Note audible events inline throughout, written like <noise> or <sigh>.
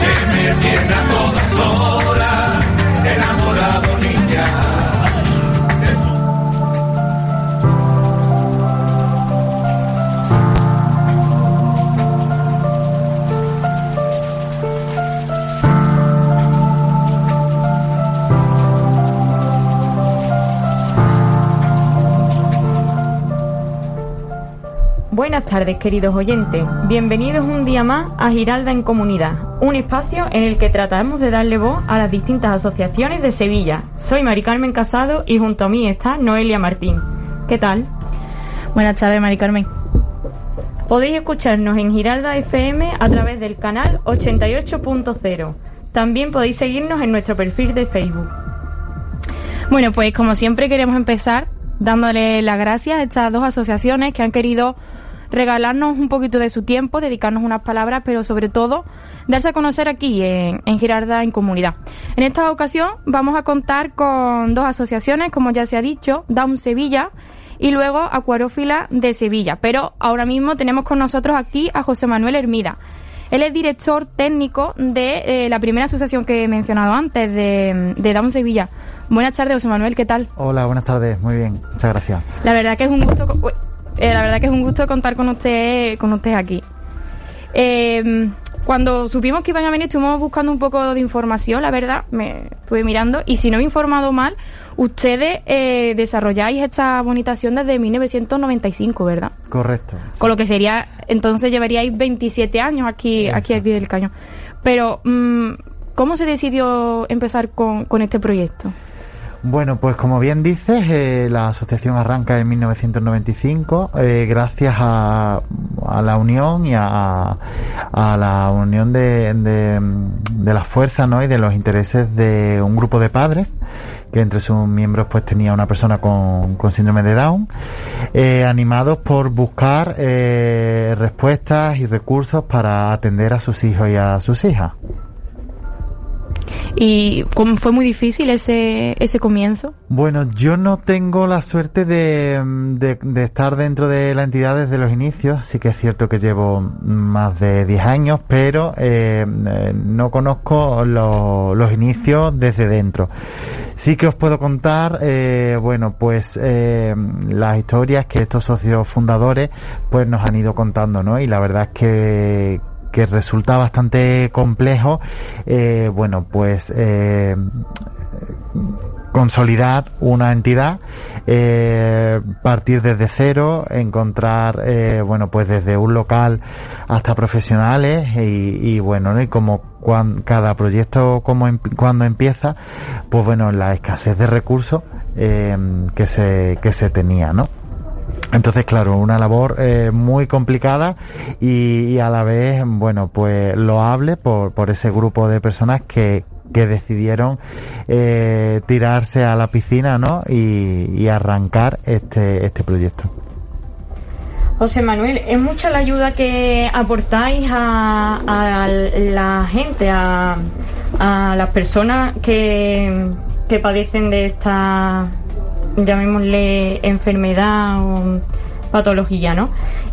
que me tiene a todas horas enamorado. Buenas tardes, queridos oyentes. Bienvenidos un día más a Giralda en Comunidad, un espacio en el que tratamos de darle voz a las distintas asociaciones de Sevilla. Soy Mari Carmen Casado y junto a mí está Noelia Martín. ¿Qué tal? Buenas tardes, Mari Carmen. Podéis escucharnos en Giralda FM a través del canal 88.0. También podéis seguirnos en nuestro perfil de Facebook. Bueno, pues como siempre queremos empezar dándole las gracias a estas dos asociaciones que han querido regalarnos un poquito de su tiempo, dedicarnos unas palabras, pero sobre todo darse a conocer aquí en, en Girarda en comunidad. En esta ocasión vamos a contar con dos asociaciones, como ya se ha dicho, Down Sevilla y luego Acuarófila de Sevilla. Pero ahora mismo tenemos con nosotros aquí a José Manuel Hermida. Él es director técnico de eh, la primera asociación que he mencionado antes, de, de Down Sevilla. Buenas tardes, José Manuel, ¿qué tal? Hola, buenas tardes, muy bien, muchas gracias. La verdad que es un gusto, eh, la verdad que es un gusto contar con usted, con usted aquí. Eh, cuando supimos que iban a venir, estuvimos buscando un poco de información, la verdad, me estuve mirando, y si no me he informado mal, ustedes eh, desarrolláis esta bonitación desde 1995, ¿verdad? Correcto. Con lo que sería, entonces llevaríais 27 años aquí, aquí al pie del cañón. Pero, mm, ¿cómo se decidió empezar con, con este proyecto? Bueno, pues como bien dices, eh, la asociación arranca en 1995 eh, gracias a, a, la unión y a, a la unión de, de, de las fuerzas ¿no? y de los intereses de un grupo de padres que entre sus miembros pues tenía una persona con, con síndrome de Down, eh, animados por buscar eh, respuestas y recursos para atender a sus hijos y a sus hijas. ¿Y fue muy difícil ese, ese comienzo? Bueno, yo no tengo la suerte de, de, de, estar dentro de la entidad desde los inicios. Sí que es cierto que llevo más de 10 años, pero eh, no conozco lo, los inicios desde dentro. Sí que os puedo contar, eh, bueno, pues eh, las historias que estos socios fundadores pues nos han ido contando, ¿no? Y la verdad es que, que resulta bastante complejo, eh, bueno, pues eh, consolidar una entidad, eh, partir desde cero, encontrar, eh, bueno, pues desde un local hasta profesionales y, y bueno, ¿no? y como cuando, cada proyecto como em, cuando empieza, pues bueno, la escasez de recursos eh, que se que se tenía, ¿no? Entonces, claro, una labor eh, muy complicada y, y, a la vez, bueno, pues loable por, por ese grupo de personas que, que decidieron eh, tirarse a la piscina, ¿no? Y, y arrancar este, este proyecto. José Manuel, es mucha la ayuda que aportáis a, a la gente, a, a las personas que, que padecen de esta llamémosle enfermedad o patología, ¿no?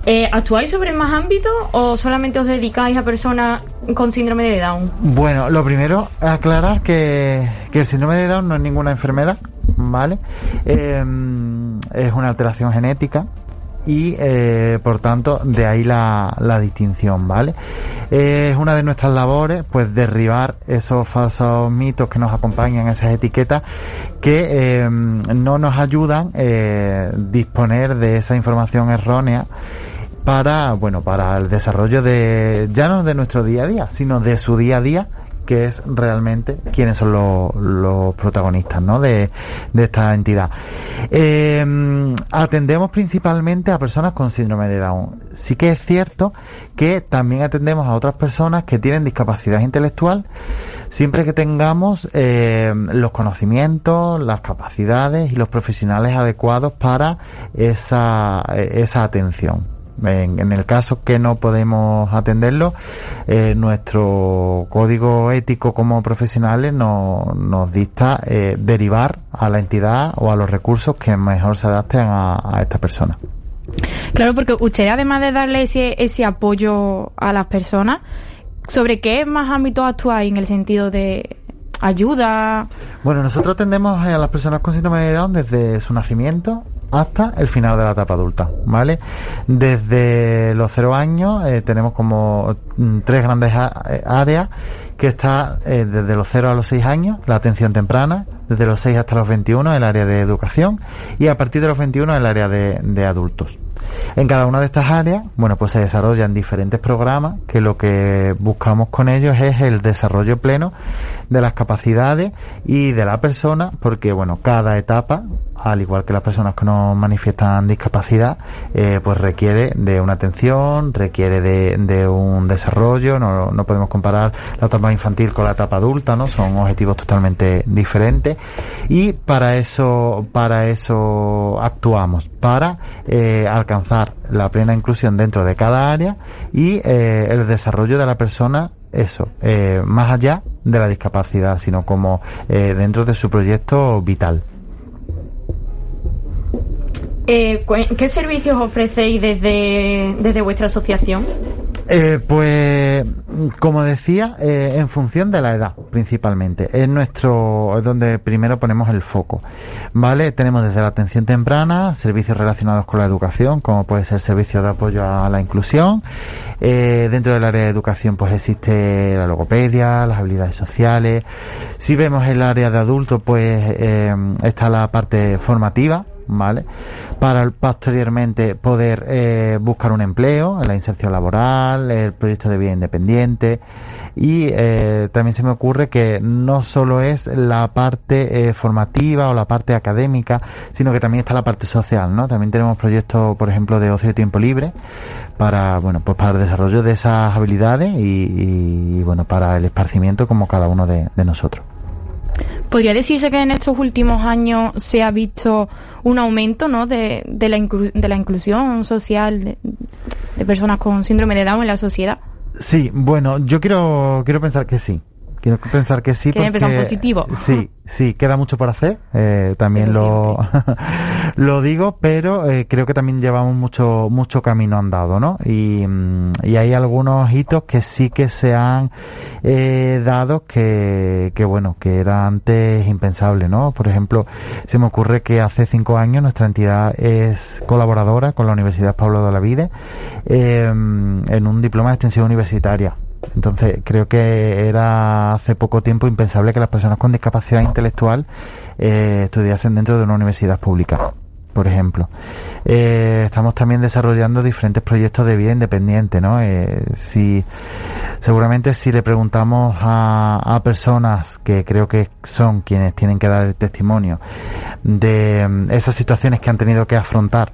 Eh, ¿Actuáis sobre más ámbitos o solamente os dedicáis a personas con síndrome de Down? Bueno, lo primero, aclarar que, que el síndrome de Down no es ninguna enfermedad, ¿vale? Eh, es una alteración genética y eh, por tanto de ahí la, la distinción, ¿vale? Eh, es una de nuestras labores, pues derribar esos falsos mitos que nos acompañan, esas etiquetas que eh, no nos ayudan eh, disponer de esa información errónea para, bueno, para el desarrollo de, ya no de nuestro día a día, sino de su día a día que es realmente quiénes son los, protagonistas ¿no? de, esta entidad. Eh, atendemos principalmente a personas con síndrome de Down. Sí que es cierto que también atendemos a otras personas que tienen discapacidad intelectual, siempre que tengamos eh, los conocimientos, las capacidades y los profesionales adecuados para esa atención. En, en, el caso que no podemos atenderlo, eh, nuestro código ético como profesionales no, nos dicta eh, derivar a la entidad o a los recursos que mejor se adapten a, a esta persona. Claro, porque usted además de darle ese, ese apoyo a las personas, ¿Sobre qué más ámbitos actuáis en el sentido de ayuda? Bueno, nosotros atendemos a las personas con síndrome de Down desde su nacimiento hasta el final de la etapa adulta, ¿vale? Desde los cero años eh, tenemos como mm, tres grandes eh, áreas que está eh, desde los 0 a los 6 años, la atención temprana, desde los 6 hasta los 21 el área de educación y a partir de los 21 el área de, de adultos. En cada una de estas áreas, bueno, pues se desarrollan diferentes programas que lo que buscamos con ellos es el desarrollo pleno de las capacidades y de la persona, porque bueno, cada etapa, al igual que las personas que nos manifiestan discapacidad, eh, pues requiere de una atención, requiere de, un desarrollo, no, no podemos comparar la etapa infantil con la etapa adulta, ¿no? Son objetivos totalmente diferentes y para eso, para eso actuamos, para eh, alcanzar la plena inclusión dentro de cada área y eh, el desarrollo de la persona eso, eh, más allá de la discapacidad, sino como dentro de su proyecto vital. ¿Qué servicios ofrecéis desde, desde vuestra asociación? Eh, pues, como decía, eh, en función de la edad, principalmente. Es nuestro, es donde primero ponemos el foco. ¿Vale? Tenemos desde la atención temprana, servicios relacionados con la educación, como puede ser servicio de apoyo a la inclusión. Eh, dentro del área de educación, pues existe la logopedia, las habilidades sociales. Si vemos el área de adultos, pues eh, está la parte formativa, ¿vale? Para posteriormente poder eh, buscar un empleo, la inserción laboral, el proyecto de vida independiente y eh, también se me ocurre que no solo es la parte eh, formativa o la parte académica, sino que también está la parte social, ¿no? También tenemos proyectos, por ejemplo, de ocio y tiempo libre para, bueno, pues para el desarrollo de esas habilidades y, bueno, para el esparcimiento como cada uno de nosotros. ¿Podría decirse que en estos últimos años se ha visto un aumento ¿no? de, de, la, de la inclusión social de, de, personas con síndrome de Down en la sociedad? Sí, bueno, yo quiero, quiero pensar que sí. Quiero pensar que sí. Que porque, positivo. Sí, sí, queda mucho por hacer. Eh, también lo, <laughs> lo digo, pero eh, creo que también llevamos mucho, mucho camino andado, ¿no? Y, mm, y hay algunos hitos que sí que se han eh, dado que, que, bueno, que era antes impensable, ¿no? Por ejemplo, se me ocurre que hace cinco años nuestra entidad es colaboradora con la Universidad Pablo de Olavide eh, en un diploma de extensión universitaria entonces, creo que era hace poco tiempo impensable que las personas con discapacidad intelectual eh, estudiasen dentro de una universidad pública, por ejemplo. Eh, estamos también desarrollando diferentes proyectos de vida independiente, ¿no? Eh, si, seguramente si le preguntamos a, a personas que creo que son quienes tienen que dar el testimonio de mm, esas situaciones que han tenido que afrontar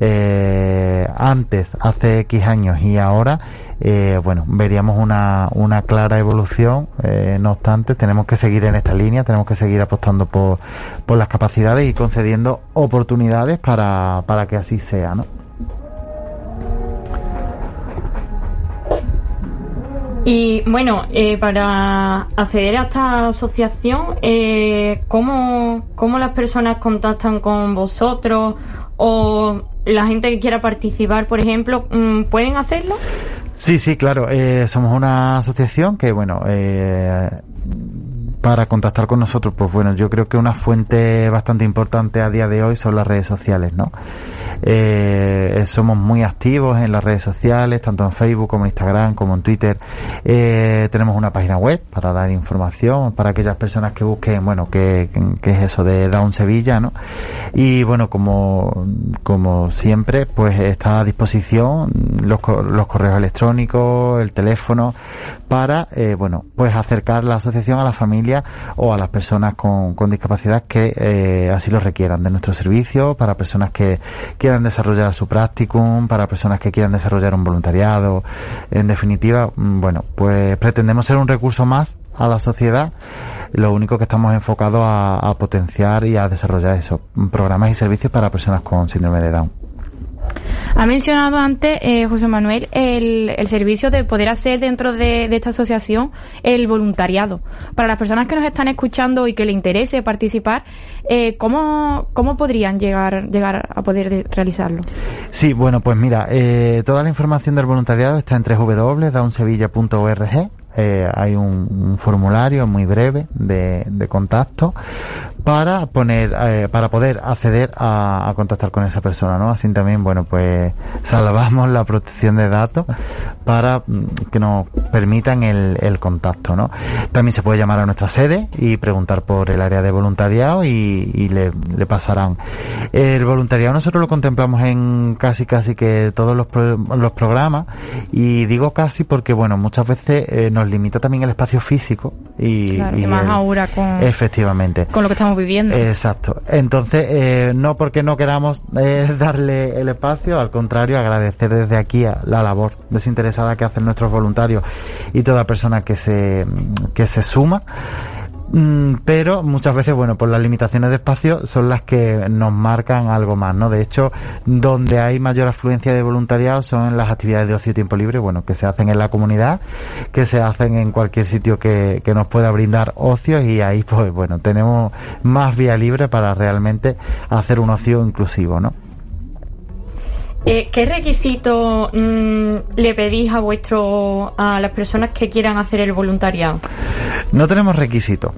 eh, antes, hace X años y ahora, eh, bueno, veríamos una, una clara evolución. Eh, no obstante, tenemos que seguir en esta línea, tenemos que seguir apostando por, por las capacidades y concediendo oportunidades para, para que así sea, ¿no? Y bueno, eh, para acceder a esta asociación, eh, ¿cómo, ¿cómo las personas contactan con vosotros o la gente que quiera participar, por ejemplo, mm, ¿pueden hacerlo? Sí, sí, claro. Eh, somos una asociación que, bueno, eh, para contactar con nosotros, pues bueno, yo creo que una fuente bastante importante a día de hoy son las redes sociales, ¿no? Eh, somos muy activos en las redes sociales, tanto en Facebook como en Instagram, como en Twitter. Eh, tenemos una página web para dar información para aquellas personas que busquen, bueno, qué, es eso de Down Sevilla, ¿no? Y bueno, como, como siempre, pues está a disposición los, los correos electrónicos, el teléfono, para, eh, bueno, pues acercar la asociación a la familia o a las personas con, con discapacidad que eh, así lo requieran de nuestro servicio, para personas que quieran desarrollar su practicum, para personas que quieran desarrollar un voluntariado. En definitiva, mm, bueno, pues pretendemos ser un recurso más a la sociedad. Lo único que estamos enfocados a, a potenciar y a desarrollar eso, programas y servicios para personas con síndrome de Down. Ha mencionado antes, eh, José Manuel, el, el, servicio de poder hacer dentro de, de, esta asociación el voluntariado. Para las personas que nos están escuchando y que le interese participar, eh, ¿cómo, ¿cómo podrían llegar, llegar a poder realizarlo? Sí, bueno, pues mira, eh, toda la información del voluntariado está en www.daunsevilla.org eh, hay un, formulario muy breve de, contacto para poner eh, para poder acceder a, contactar con esa persona no así también bueno pues salvamos la protección de datos para mm, que nos permitan el, contacto no también se puede llamar a nuestra sede y preguntar por el área de voluntariado y, le, pasarán. El voluntariado nosotros lo contemplamos en casi casi que todos los, los programas y digo casi porque bueno muchas veces eh, nos limita también el espacio físico y, más ahora con efectivamente. con lo que estamos viviendo. Exacto. Entonces eh, no porque no queramos eh, <laughs> darle el espacio al contrario agradecer desde aquí a la labor desinteresada que hacen nuestros voluntarios y toda persona que se que se suma pero muchas veces, bueno, por las limitaciones de espacio son las que nos marcan algo más, ¿no? De hecho, donde hay mayor afluencia de voluntariado son en las actividades de ocio y tiempo libre, bueno, que se hacen en la comunidad, que se hacen en cualquier sitio que, que nos pueda brindar ocio y ahí, pues bueno, tenemos más vía libre para realmente hacer un ocio inclusivo, ¿no? Eh, ¿Qué requisito mm, le pedís a vuestro a las personas que quieran hacer el voluntariado? No tenemos requisitos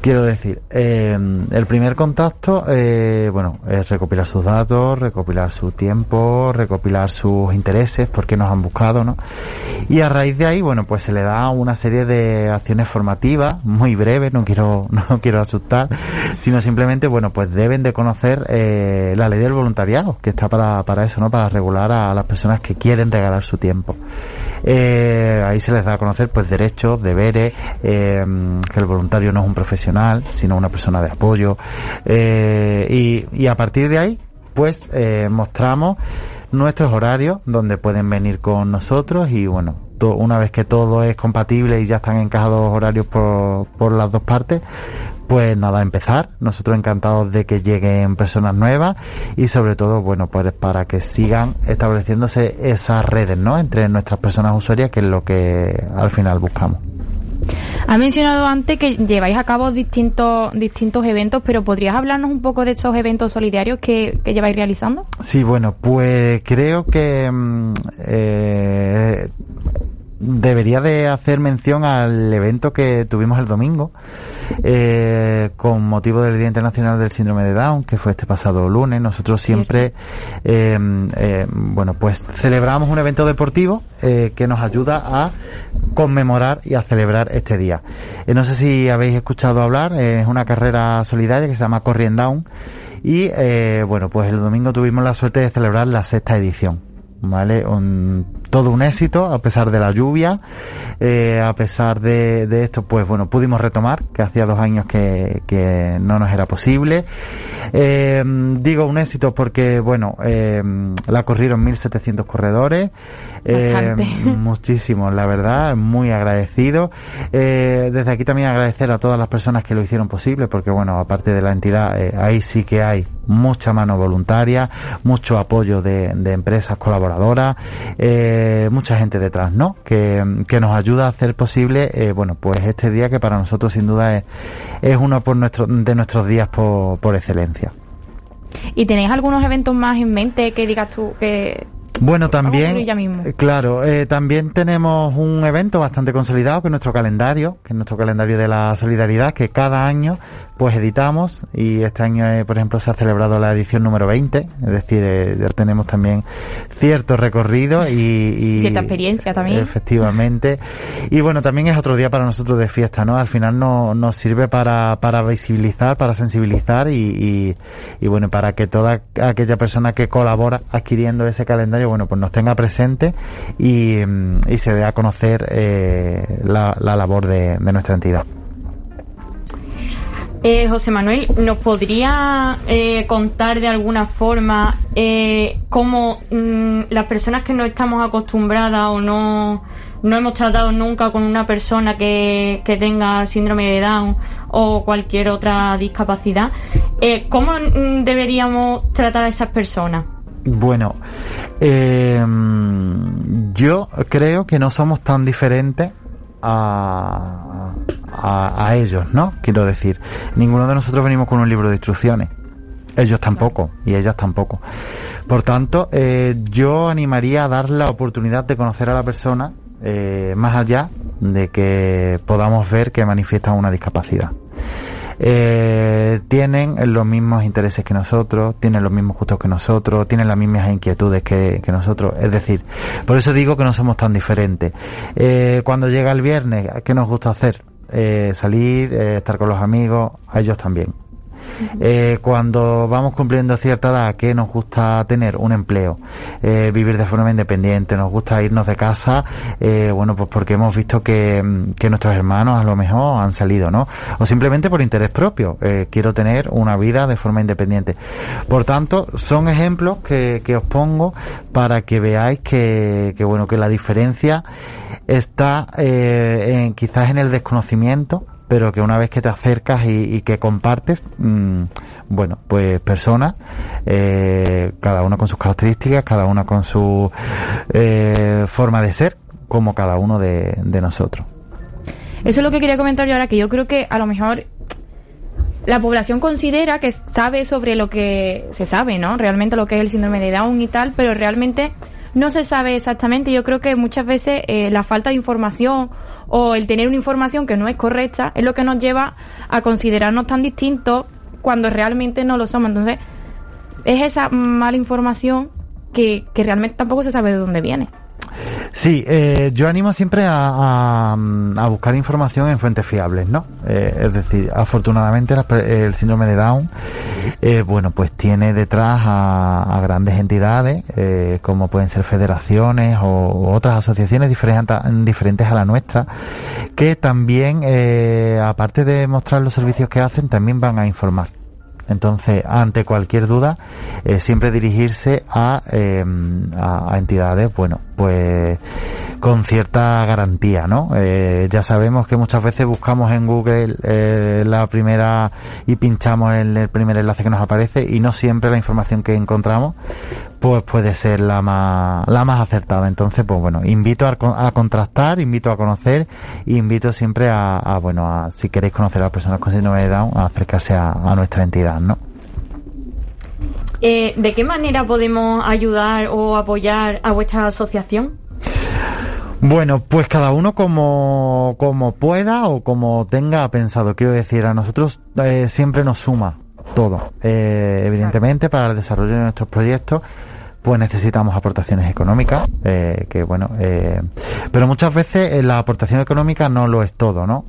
quiero decir, eh, el primer contacto, eh, bueno, es recopilar sus datos, recopilar su tiempo, recopilar sus intereses, porque nos han buscado, ¿no? Y a raíz de ahí, bueno, pues se le da una serie de acciones formativas, muy breves, no quiero, <laughs> no quiero asustar, sino simplemente, bueno, pues deben de conocer eh, la ley del voluntariado, que está para, para eso, ¿no? Para regular a las personas que quieren regalar su tiempo. Eh, ahí se les da a conocer, pues, derechos, deberes, eh, que el voluntario no es un profesional sino una persona de apoyo. Eh, y, a partir de ahí, pues mostramos nuestros horarios donde pueden venir con nosotros y bueno, una vez que todo es compatible y ya están encajados horarios por, por las dos partes, pues nada, empezar. Nosotros encantados de que lleguen personas nuevas y sobre todo, bueno, pues para que sigan estableciéndose esas redes, ¿no? Entre nuestras personas usuarias, que es lo que al final buscamos. Ha mencionado antes que lleváis a cabo distintos, distintos eventos, pero ¿podrías hablarnos un poco de esos eventos solidarios que, lleváis realizando? Sí, bueno, pues creo que mm, eh, debería de hacer mención al evento que tuvimos el domingo eh, con motivo del Día Internacional del Síndrome de Down, que fue este pasado lunes. Nosotros siempre, eh, eh, bueno, pues celebramos un evento deportivo eh, que nos ayuda a conmemorar y a celebrar este día. Eh, no sé si habéis escuchado hablar, es una carrera solidaria que se llama Corrien Down y bueno, pues el domingo tuvimos la suerte de celebrar la sexta edición. ¿vale? Un, todo un éxito a pesar de la lluvia, eh, a pesar de, de, esto, pues bueno, pudimos retomar, que hacía dos años que, que no nos era posible. Eh, digo un éxito porque, bueno, eh, la corrieron 1.700 corredores, eh, muchísimos, la verdad, muy agradecido. Eh, desde aquí también agradecer a todas las personas que lo hicieron posible, porque bueno, aparte de la entidad, eh, ahí sí que hay mucha mano voluntaria, mucho apoyo de, de empresas colaboradoras, eh, mucha gente detrás, ¿no? Que, que, nos ayuda a hacer posible, bueno, pues este día que para nosotros sin duda es, es uno por nuestro, de nuestros días por, por excelencia. ¿Y tenéis algunos eventos más en mente que digas tú que bueno, también, eh, claro, eh, también tenemos un evento bastante consolidado que es nuestro calendario, que es nuestro calendario de la solidaridad, que cada año pues editamos y este año, eh, por ejemplo, se ha celebrado la edición número 20, es decir, eh, ya tenemos también cierto recorrido y, y, cierta experiencia también. Efectivamente. Y bueno, también es otro día para nosotros de fiesta, ¿no? Al final no, nos sirve para, para visibilizar, para sensibilizar y, y, bueno, para que toda aquella persona que colabora adquiriendo ese calendario, bueno, pues nos tenga presente y, y se dé a conocer eh, la, la labor de, de nuestra entidad. Eh, José Manuel, ¿nos podría eh, contar de alguna forma eh, cómo mm, las personas que no estamos acostumbradas o no, no hemos tratado nunca con una persona que, que tenga síndrome de Down o cualquier otra discapacidad, eh, cómo mm, deberíamos tratar a esas personas? Bueno, eh, yo creo que no somos tan diferentes a, a, ellos, ¿no? Quiero decir, ninguno de nosotros venimos con un libro de instrucciones. Ellos tampoco y ellas tampoco. Por tanto, eh, yo animaría a dar la oportunidad de conocer a la persona eh, más allá de que podamos ver que manifiestan una discapacidad. Eh, tienen los mismos intereses que nosotros, tienen los mismos gustos que nosotros, tienen las mismas inquietudes que, que nosotros. Es decir, por eso digo que no somos tan diferentes. Eh, cuando llega el viernes, ¿qué nos gusta hacer? Eh, salir, eh, estar con los amigos, a ellos también. Eh, cuando vamos cumpliendo cierta edad, que nos gusta tener un empleo, eh, vivir de forma independiente, nos gusta irnos de casa, eh, bueno, pues porque hemos visto que, mm, nuestros hermanos a lo mejor han salido, ¿no? O simplemente por interés propio, eh, quiero tener una vida de forma independiente. Por tanto, son ejemplos que, que os pongo para que veáis que, que bueno, que la diferencia está eh, en, quizás en el desconocimiento pero que una vez que te acercas y, que compartes, mmm, bueno, pues personas, eh, cada una con sus características, cada una con su eh, forma de ser, como cada uno de, de nosotros. Eso es lo que quería comentar yo ahora, que yo creo que a lo mejor la población considera que sabe sobre lo que se sabe, ¿no? Realmente lo que es el síndrome de Down y tal, pero realmente no se sabe exactamente. Yo creo que muchas veces eh, la falta de información o el tener una información que no es correcta es lo que nos lleva a considerarnos tan distintos cuando realmente no lo somos. Entonces, es esa mala información que, que realmente tampoco se sabe de dónde viene. Sí, eh, yo animo siempre a, a, a, buscar información en fuentes fiables, ¿no? Eh, es decir, afortunadamente el síndrome de Down, eh, bueno, pues tiene detrás a, grandes entidades, eh, como pueden ser federaciones o, o otras asociaciones diferentes, diferentes a la nuestra, que también, eh, aparte de mostrar los servicios que hacen, también van a informar. Entonces, ante cualquier duda, eh, siempre dirigirse a, eh, a, a, entidades, bueno, pues con cierta garantía, ¿no? Eh, ya sabemos que muchas veces buscamos en Google la primera y pinchamos en el primer enlace que nos aparece y no siempre la información que encontramos pues puede ser la más, la más acertada. Entonces, pues bueno, invito a, a contrastar, invito a conocer, invito siempre a, a, bueno, a, si queréis conocer a las personas con síndrome de Down, a acercarse a, a nuestra entidad, ¿no? Eh, ¿De qué manera podemos ayudar o apoyar a vuestra asociación? Bueno, pues cada uno como, como pueda o como tenga pensado. Quiero decir, a nosotros eh, siempre nos suma todo. Eh, evidentemente, para el desarrollo de nuestros proyectos, pues necesitamos aportaciones económicas, eh, que bueno, eh, pero muchas veces eh, la aportación económica no lo es todo, ¿no?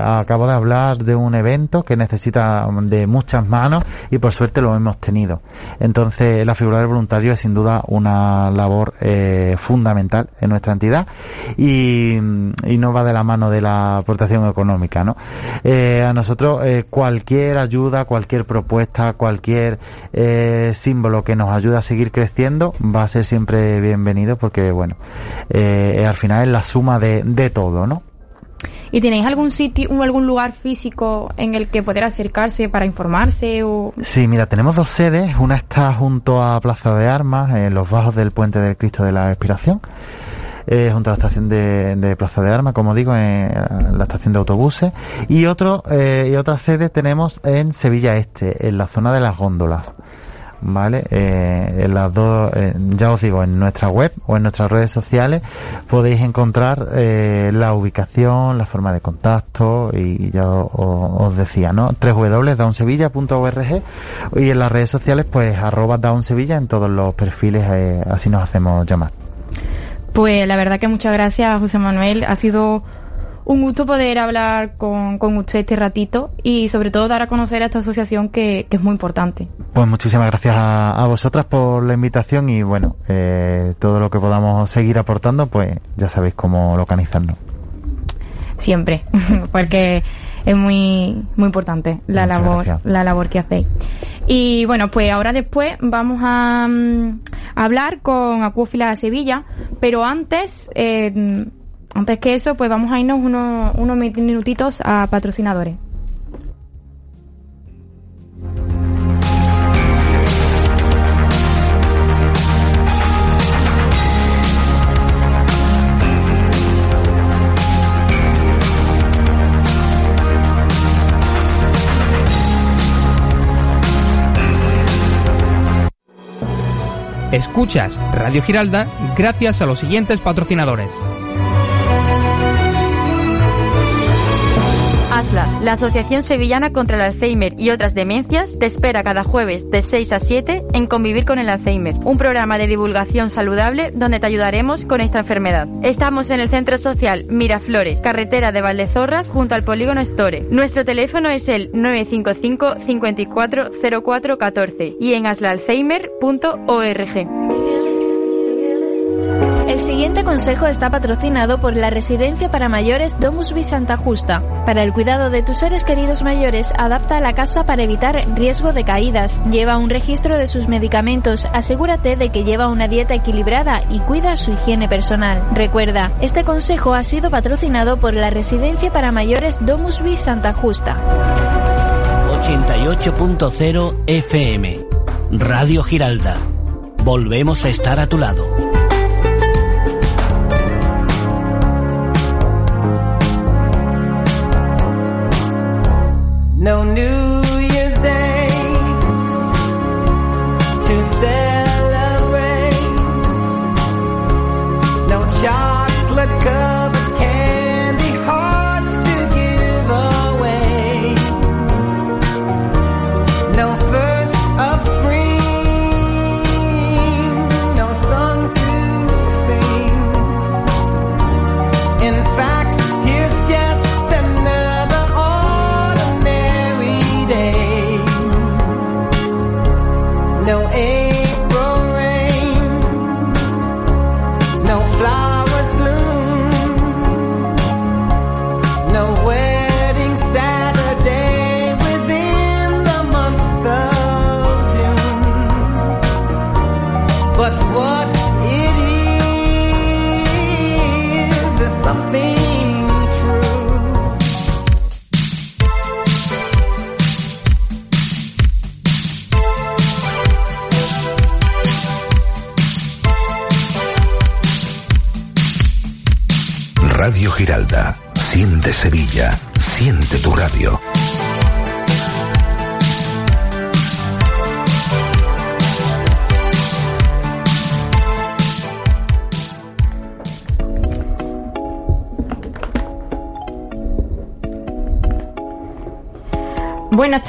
Acabo de hablar de un evento que necesita de muchas manos y por suerte lo hemos tenido. Entonces, la figura del voluntario es sin duda una labor fundamental en nuestra entidad y, y, no va de la mano de la aportación económica, ¿no? A nosotros cualquier ayuda, cualquier propuesta, cualquier símbolo que nos ayude a seguir creciendo va a ser siempre bienvenido porque, bueno, eh, al final es la suma de, de todo, ¿no? ¿Y tenéis algún sitio o algún lugar físico en el que poder acercarse para informarse? O... Sí, mira, tenemos dos sedes. Una está junto a Plaza de Armas, en los bajos del Puente del Cristo de la Expiración. Eh, junto a la estación de, de, Plaza de Armas, como digo, en la estación de autobuses. Y, otro, eh, y otra sede tenemos en Sevilla Este, en la zona de las góndolas. ¿Vale? Eh, en las dos, eh, ya os digo, en nuestra web o en nuestras redes sociales podéis encontrar eh, la ubicación, la forma de contacto y ya os, os decía, ¿no? www.downsevilla.org y en las redes sociales pues arroba downsevilla en todos los perfiles, eh, así nos hacemos llamar. Pues la verdad que muchas gracias José Manuel, ha sido un gusto poder hablar con, con, usted este ratito y sobre todo dar a conocer a esta asociación que, que es muy importante. Pues muchísimas gracias a, a vosotras por la invitación y bueno, eh, todo lo que podamos seguir aportando, pues ya sabéis cómo localizarnos. Siempre, <laughs> porque es muy muy importante la Muchas labor gracias. la labor que hacéis. Y bueno, pues ahora después vamos a, a hablar con Acuófila de Sevilla, pero antes eh, antes que eso, pues vamos a irnos unos, unos minutitos a patrocinadores. Escuchas Radio Giralda gracias a los siguientes patrocinadores. La Asociación Sevillana contra el Alzheimer y otras demencias, te espera cada jueves de 6 a 7 en Convivir con el Alzheimer, un programa de divulgación saludable donde te ayudaremos con esta enfermedad. Estamos en el Centro Social Miraflores, carretera de Valdezorras, junto al Polígono Store. Nuestro teléfono es el 955 54 04 14 y en aslaalzheimer.org. El siguiente consejo está patrocinado por la Residencia para Mayores Domusby Santa Justa. Para el cuidado de tus seres queridos mayores, adapta la casa para evitar riesgo de caídas. Lleva un registro de sus medicamentos, asegúrate de que lleva una dieta equilibrada y cuida su higiene personal. Recuerda, este consejo ha sido patrocinado por la Residencia para Mayores Domusby Santa Justa. 88.0 FM Radio Giralda. Volvemos a estar a tu lado. No New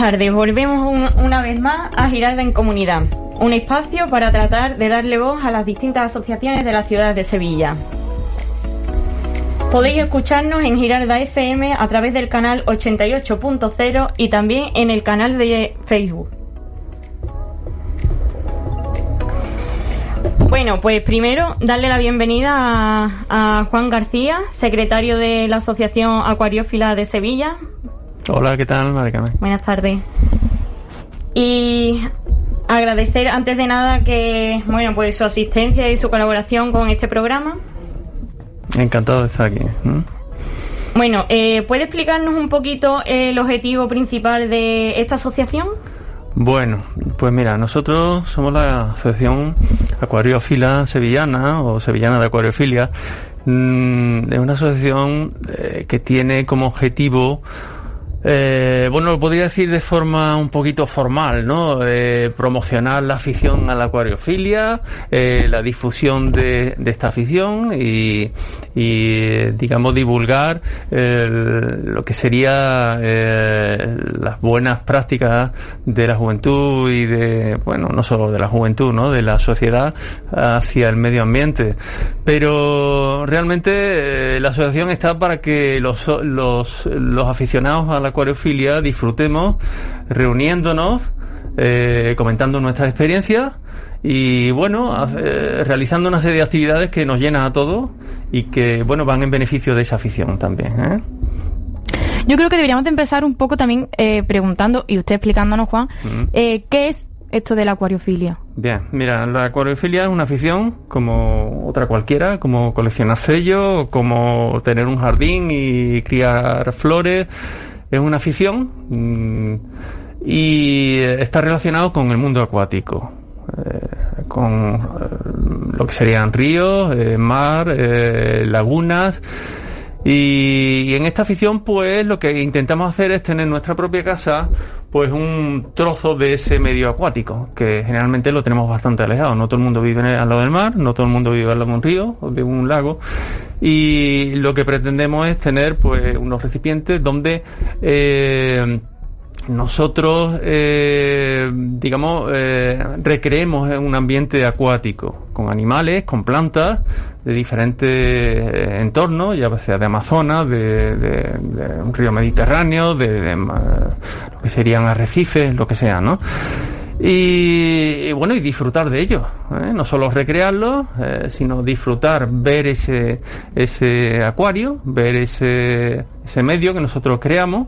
tardes, volvemos un- una vez más a Giralda en Comunidad, un espacio para tratar de darle voz a las distintas asociaciones de la ciudad de Sevilla. Podéis escucharnos en Giralda FM a través del canal 88.0 y también en el canal de Facebook. Bueno, pues primero darle la bienvenida a, a Juan García, secretario de la Asociación Acuariófila de Sevilla. Hola, ¿qué tal, Maricame? Buenas tardes. Y agradecer antes de nada que, bueno, pues su asistencia y su colaboración con este programa. Encantado de estar aquí. ¿m? Bueno, eh, ¿puede explicarnos un poquito el objetivo principal de esta asociación? Bueno, pues mira, nosotros somos la Asociación Acuariófila Sevillana o Sevillana de Acuariofilia. Mm, es una asociación eh, que tiene como objetivo eh, bueno, lo podría decir de forma un poquito formal, ¿no? Eh, promocionar la afición a la acuariofilia, eh, la difusión de, de esta afición y, y, digamos, divulgar lo que sería eh, las buenas prácticas de la juventud y de, bueno, no solo de la juventud, ¿no? De la sociedad hacia el medio ambiente. Pero realmente eh, la asociación está para que los, los, los aficionados a la acuariofilia disfrutemos reuniéndonos, eh, comentando nuestras experiencias y bueno, eh, realizando una serie de actividades que nos llenan a todos y que bueno van en beneficio de esa afición también. ¿eh? Yo creo que deberíamos de empezar un poco también eh, preguntando, y usted explicándonos, Juan, Mm. eh, ¿qué es esto de la acuariofilia? Bien, mira, la acuariofilia es una afición como otra cualquiera, como coleccionar sellos, como tener un jardín y criar flores. Es una afición mm, y está relacionado con el mundo acuático, eh, con eh, lo que serían ríos, eh, mar, lagunas. Y, y en esta afición, pues lo que intentamos hacer es tener nuestra propia casa, pues un trozo de ese medio acuático, que generalmente lo tenemos bastante alejado. No todo el mundo vive al lado del mar, no todo el mundo vive al lado de un río o de un lago. Y lo que pretendemos es tener pues unos recipientes donde eh, nosotros, eh, digamos, eh, recreemos en un ambiente acuático, con animales, con plantas de diferentes eh, entornos, ya sea de Amazonas, de, de- de un río Mediterráneo, de, ma- lo que serían arrecifes, lo que sea, ¿no? Y, bueno, y disfrutar de ello, ¿eh? no solo recrearlo, eh, sino disfrutar, ver ese, ese acuario, ver ese, ese medio que nosotros creamos.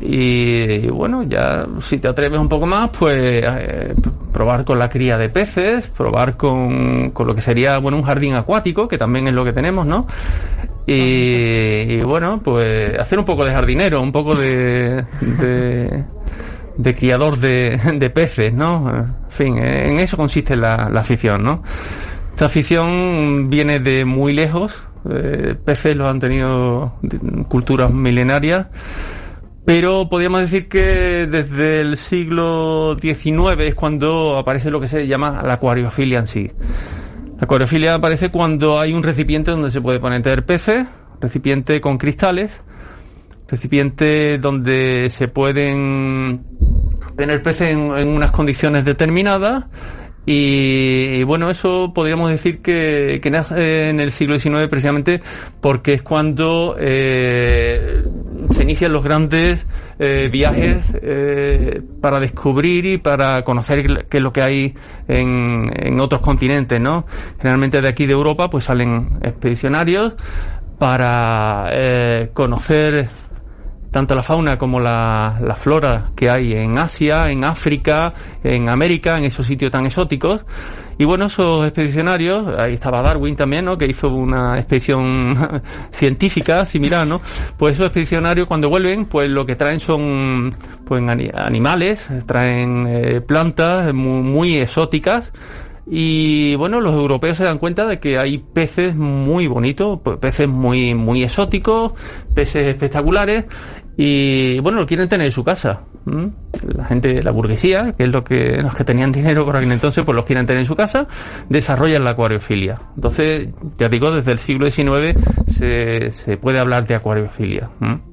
Y, bueno, ya si te atreves un poco más, pues eh, probar con la cría de peces, probar con, con lo que sería bueno un jardín acuático, que también es lo que tenemos, ¿no? Y, bueno, pues hacer un poco de jardinero, un poco de, de, de criador de, de peces, ¿no? En fin, en eso consiste la, afición, ¿no? Esta afición viene de muy lejos, eh, peces los han tenido culturas milenarias, pero podríamos decir que desde el siglo XIX es cuando aparece lo que se llama la acuariofilia en sí. La acuariofilia aparece cuando hay un recipiente donde se puede poner peces, recipiente con cristales, recipiente donde se pueden tener peces en, en unas condiciones determinadas y, bueno, eso podríamos decir que, que nace en el siglo XIX precisamente porque es cuando eh, se inician los grandes eh, viajes eh, para descubrir y para conocer qué es lo que hay en, en otros continentes, ¿no? Generalmente de aquí de Europa pues salen expedicionarios para eh, conocer tanto la fauna como la, flora que hay en Asia, en África, en América, en esos sitios tan exóticos. Y bueno, esos expedicionarios, ahí estaba Darwin también, ¿no? Que hizo una expedición <laughs> científica similar, ¿no? Pues esos expedicionarios cuando vuelven, pues lo que traen son pues ani- animales, traen eh, plantas muy, muy exóticas. Y bueno, los europeos se dan cuenta de que hay peces muy bonitos, peces muy, muy exóticos, peces espectaculares, y bueno, lo quieren tener en su casa. ¿m? La gente, la burguesía, que es lo que, los que tenían dinero por aquel entonces, pues los quieren tener en su casa, desarrollan la acuariofilia. Entonces, ya digo, desde el siglo XIX se, se puede hablar de acuariofilia. ¿m?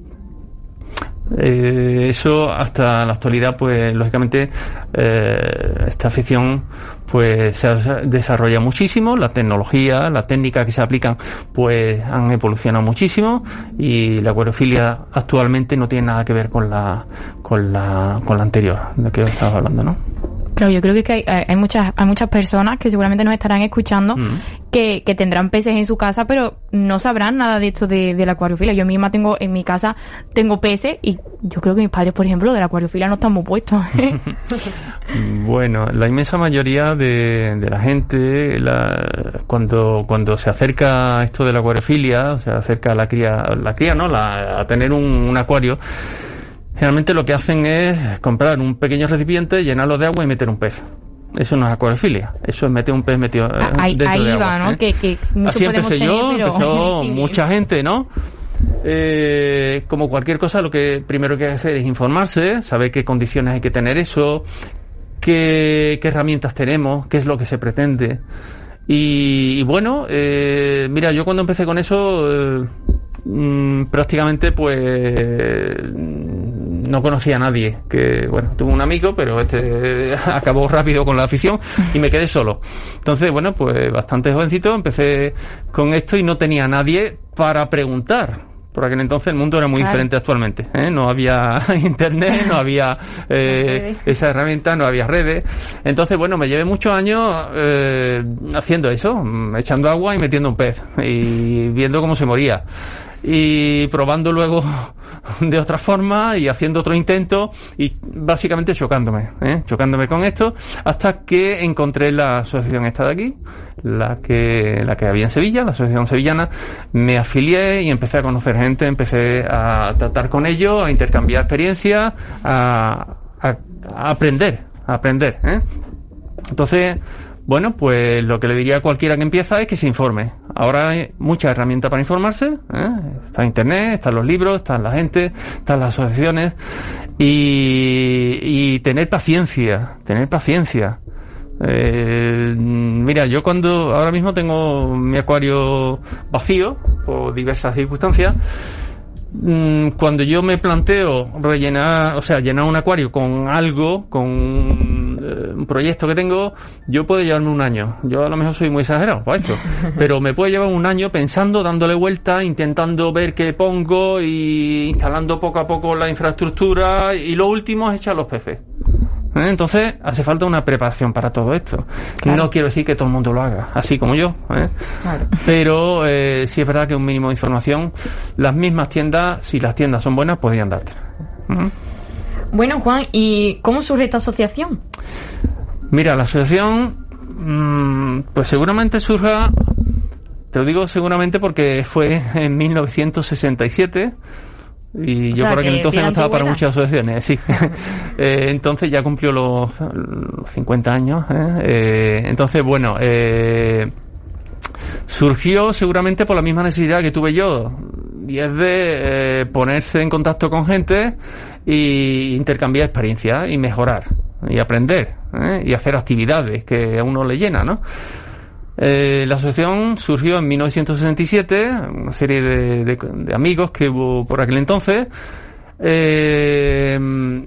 Eh, eso hasta la actualidad, pues lógicamente eh, esta afición pues se ha- desarrolla muchísimo, la tecnología, las técnicas que se aplican pues han evolucionado muchísimo y la acuariofilia actualmente no tiene nada que ver con la con la con la anterior de que estaba hablando, ¿no? Claro, yo creo que hay, hay muchas hay muchas personas que seguramente nos estarán escuchando Mm. que, que tendrán peces en su casa, pero no sabrán nada de esto de, de la acuariofilia. Yo misma tengo en mi casa tengo peces y yo creo que mis padres, por ejemplo, de la acuariofilia no están muy puestos. <laughs> Bueno, la inmensa mayoría de, de la gente, la- cuando, cuando se acerca a esto de la acuariofilia, o sea, acerca a la cría, la cría, ¿no? La- a tener un, un acuario, generalmente lo que hacen es comprar un pequeño recipiente, llenarlo de agua y meter un pez. Eso no es acuariofilia, eso es meter un pez metido eh, ahí dentro ahí de va, agua, ¿no? ¿eh? Que, que Así empecé yo, pero empezó <laughs> mucha gente, ¿no? Eh, como cualquier cosa, lo que primero que hay que hacer es informarse, saber qué condiciones hay que tener eso, qué, qué herramientas tenemos, qué es lo que se pretende. Y, y bueno, eh, mira, yo cuando empecé con eso, eh, mm, prácticamente pues no conocía a nadie. Que bueno, tuve un amigo, pero este <laughs> acabó rápido con la afición y me quedé solo. Entonces, bueno, pues bastante jovencito empecé con esto y no tenía a nadie para preguntar. Por aquel entonces el mundo era muy Claro. diferente actualmente. ¿eh? No había <laughs> internet, no había <laughs> eh, esa herramienta, no había redes. Entonces, bueno, me llevé muchos años eh, haciendo eso, mm, echando agua y metiendo un pez y viendo cómo se moría. Y probando luego <laughs> de otra forma y haciendo otro intento y básicamente chocándome, ¿eh? chocándome con esto hasta que encontré la asociación esta de aquí, la que, la que había en Sevilla, la asociación sevillana, me afilié y empecé a conocer gente, empecé a tratar con ellos, a intercambiar experiencias, a, aprender, a aprender, ¿eh? Entonces, bueno, pues lo que le diría a cualquiera que empieza es que se informe. Ahora hay muchas herramientas para informarse. ¿eh? Está Internet, están los libros, están la gente, están las asociaciones. Y, tener paciencia, tener paciencia. Eh, mira, yo cuando ahora mismo tengo mi acuario vacío por diversas circunstancias, mm, cuando yo me planteo rellenar, o sea, llenar un acuario con algo, con eh, un proyecto que tengo, yo puedo llevarme un año. Yo a lo mejor soy muy exagerado para esto, <laughs> pero me puede llevar un año pensando, dándole vuelta, intentando ver qué pongo y instalando poco a poco la infraestructura y lo último es echar los peces. ¿Eh? Entonces hace falta una preparación para todo esto. No quiero decir que todo el mundo lo haga, así como yo. ¿eh? Pero eh, sí es verdad que un mínimo de información, las mismas tiendas, si las tiendas son buenas, podrían darte. Bueno, Juan, ¿y cómo surge esta asociación? Mira, la asociación, mm, pues seguramente surja, te lo digo seguramente porque fue en 1967. Y O yo por aquel que entonces no estaba para muchas asociaciones, sí. <laughs> Eh, entonces ya cumplió los, los 50 años. ¿eh? Eh, entonces, bueno, eh, surgió seguramente por la misma necesidad que tuve yo. Y es de ponerse en contacto con gente y intercambiar experiencias y mejorar y aprender ¿eh? y hacer actividades que a uno le llena, ¿no? Eh, la asociación surgió en 1967, una serie de, de- amigos que hubo por aquel entonces. Eh,